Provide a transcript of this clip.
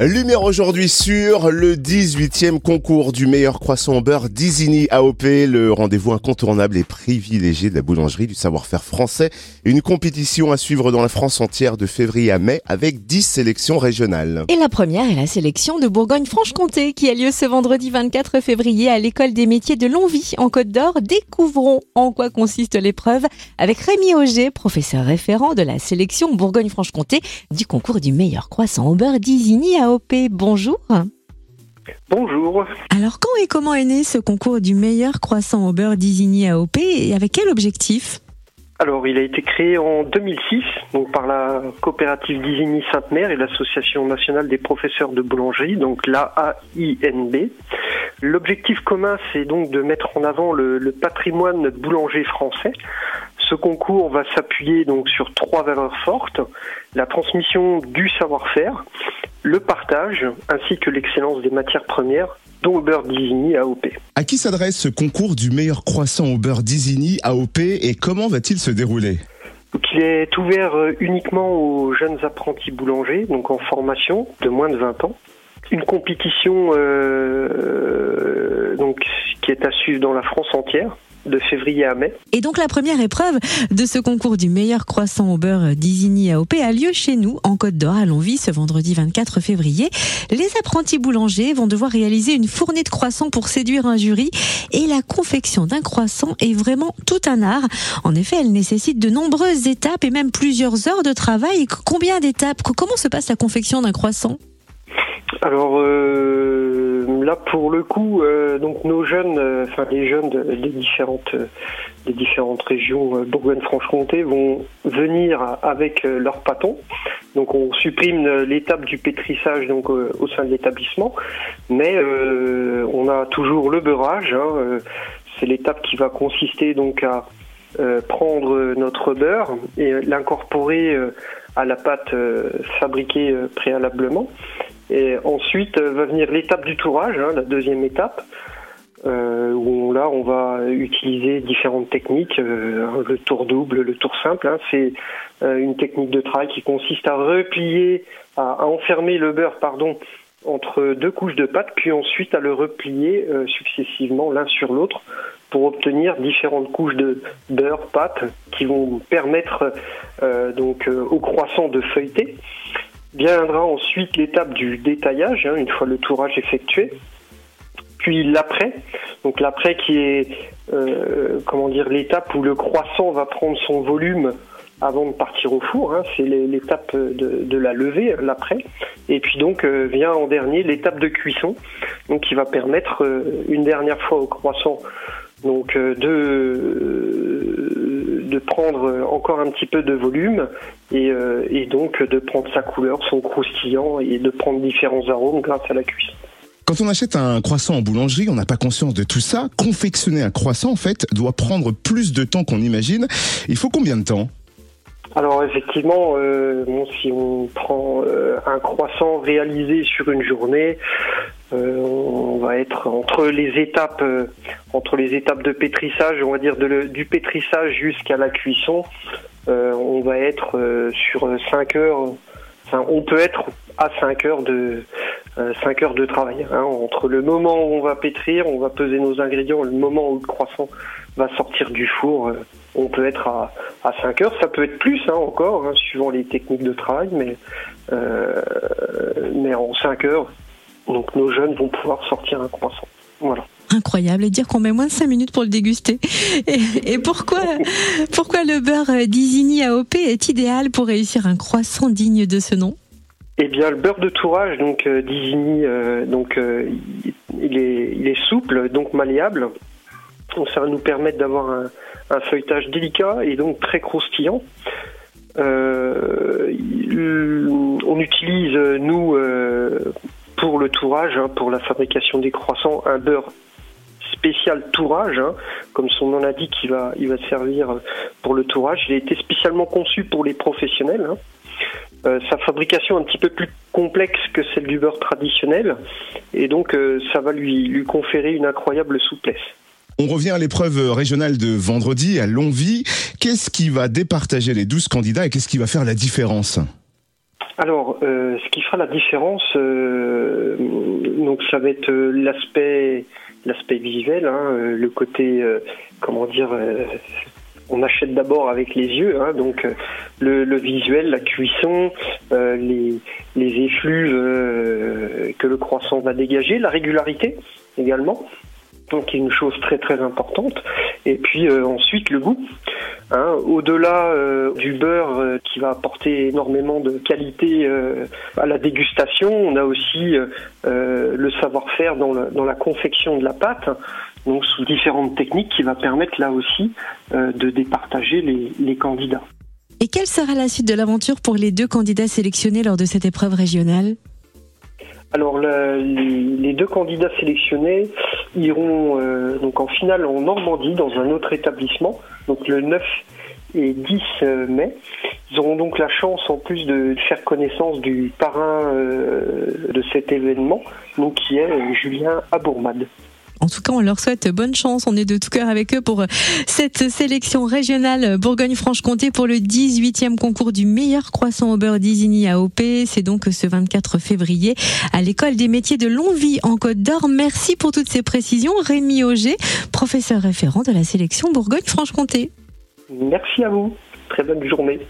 Lumière aujourd'hui sur le 18e concours du meilleur croissant au beurre d'Isigny AOP, le rendez-vous incontournable et privilégié de la boulangerie du savoir-faire français. Une compétition à suivre dans la France entière de février à mai avec 10 sélections régionales. Et la première est la sélection de Bourgogne-Franche-Comté qui a lieu ce vendredi 24 février à l'école des métiers de Longwy en Côte d'Or. Découvrons en quoi consiste l'épreuve avec Rémi Auger, professeur référent de la sélection Bourgogne-Franche-Comté du concours du meilleur croissant au beurre d'Isigny AOP. Bonjour. Bonjour. Alors quand et comment est né ce concours du meilleur croissant au beurre d'Isigny AOP et avec quel objectif? Alors, il a été créé en 2006 donc par la coopérative d'Isigny Sainte-Mère et l'Association nationale des professeurs de boulangerie, donc l'AAINB. L'objectif commun, c'est donc de mettre en avant le, le patrimoine boulanger français ce concours va s'appuyer donc sur trois valeurs fortes la transmission du savoir-faire, le partage, ainsi que l'excellence des matières premières, dont beurre d'Isigny AOP. À qui s'adresse ce concours du meilleur croissant au beurre d'Isigny AOP et comment va-t-il se dérouler? Il est ouvert euh, uniquement aux jeunes apprentis boulangers, donc en formation de moins de 20 ans. Une compétition euh, donc, qui est à suivre dans la France entière de février à mai. Et donc la première épreuve de ce concours du meilleur croissant au beurre d'Isigny AOP a lieu chez nous, en Côte d'Or, à Longwy, ce vendredi 24 février. Les apprentis boulangers vont devoir réaliser une fournée de croissants pour séduire un jury. Et la confection d'un croissant est vraiment tout un art. En effet, elle nécessite de nombreuses étapes et même plusieurs heures de travail. Combien d'étapes? Comment se passe la confection d'un croissant? Alors euh, là, pour le coup, euh, donc nos jeunes, euh, enfin les jeunes des différentes des différentes régions Bourgogne-Franche-Comté vont venir avec leur pâton. Donc on supprime l'étape du pétrissage donc au sein de l'établissement, mais on a toujours le beurrage. Hein, c'est l'étape qui va consister donc à prendre notre beurre et l'incorporer à la pâte fabriquée préalablement. Et ensuite euh, va venir l'étape du tourage, hein, la deuxième étape, euh, où là on va utiliser différentes techniques, euh, le tour double, le tour simple. Hein, c'est une technique de travail qui consiste à replier, à, enfermer le beurre, pardon, entre deux couches de pâte, puis ensuite à le replier successivement l'un sur l'autre pour obtenir différentes couches de beurre, pâte, qui vont permettre donc au croissant de feuilleter. Viendra ensuite l'étape du détaillage, hein, une fois le tourage effectué. Puis l'après, donc l'après qui est euh, comment dire l'étape où le croissant va prendre son volume avant de partir au four, hein, c'est l'étape de, la levée, l'après. Et puis donc euh, vient en dernier l'étape de cuisson, donc qui va permettre euh, une dernière fois au croissant donc de de prendre encore un petit peu de volume et, euh, et, donc de prendre sa couleur, son croustillant et de prendre différents arômes grâce à la cuisson. Quand on achète un croissant en boulangerie, on n'a pas conscience de tout ça. Confectionner un croissant, en fait, doit prendre plus de temps qu'on imagine. Il faut combien de temps? Alors effectivement, euh, bon, si on prend euh, un croissant réalisé sur une journée, euh, on va être entre les étapes, euh, entre les étapes de pétrissage, on va dire du pétrissage jusqu'à la cuisson, euh, on va être sur 5 heures. On peut être à 5 heures de 5 heures de travail. Hein, entre le moment où on va pétrir, on va peser nos ingrédients, le moment où le croissant va sortir du four, on peut être à, à 5 heures. Ça peut être plus hein, encore, hein, suivant les techniques de travail, mais, mais en 5 heures, donc nos jeunes vont pouvoir sortir un croissant. Voilà. Incroyable et dire qu'on met moins de 5 minutes pour le déguster. Et, pourquoi, pourquoi le beurre d'Isigny AOP est idéal pour réussir un croissant digne de ce nom? Eh bien, le beurre de tourage, donc euh, d'Isigny, euh, donc euh, il, est, il est souple, donc malléable. Donc, ça va nous permettre d'avoir un, un, feuilletage délicat et donc très croustillant. on utilise nous pour le tourage, hein, pour la fabrication des croissants, un beurre spécial tourage, hein, comme son nom l'indique, il va, il va servir pour le tourage. Il a été spécialement conçu pour les professionnels. Hein. Euh, sa fabrication est un petit peu plus complexe que celle du beurre traditionnel, et donc euh, ça va lui, lui conférer une incroyable souplesse. On revient à l'épreuve régionale de vendredi à Longwy. Qu'est-ce qui va départager les 12 candidats et qu'est-ce qui va faire la différence? Alors, euh, ce qui fera la différence, euh, donc ça va être euh, l'aspect, l'aspect visuel, hein, le côté, comment dire, on achète d'abord avec les yeux, hein, donc le, visuel, la cuisson, les, les effluves que le croissant va dégager, la régularité également donc une chose très très importante. Et puis euh, ensuite le goût. Hein, Au-delà euh, du beurre euh, qui va apporter énormément de qualité à la dégustation, on a aussi le savoir-faire dans, dans, la confection de la pâte, donc sous différentes techniques qui va permettre là aussi de départager les, les candidats. Et quelle sera la suite de l'aventure pour les deux candidats sélectionnés lors de cette épreuve régionale? Alors les deux candidats sélectionnés iront euh, donc en finale en Normandie dans un autre établissement, donc le 9 et 10 euh, mai. Ils auront donc la chance en plus de faire connaissance du parrain euh, de cet événement, donc qui est Julien Abourmade. En tout cas, on leur souhaite bonne chance. On est de tout cœur avec eux pour cette sélection régionale Bourgogne-Franche-Comté pour le 18e concours du meilleur croissant au beurre d'Isigny AOP. C'est donc ce 24 février à l'école des métiers de Longvie en Côte d'Or. Merci pour toutes ces précisions. Rémi Auger, professeur référent de la sélection Bourgogne-Franche-Comté. Merci à vous. Très bonne journée.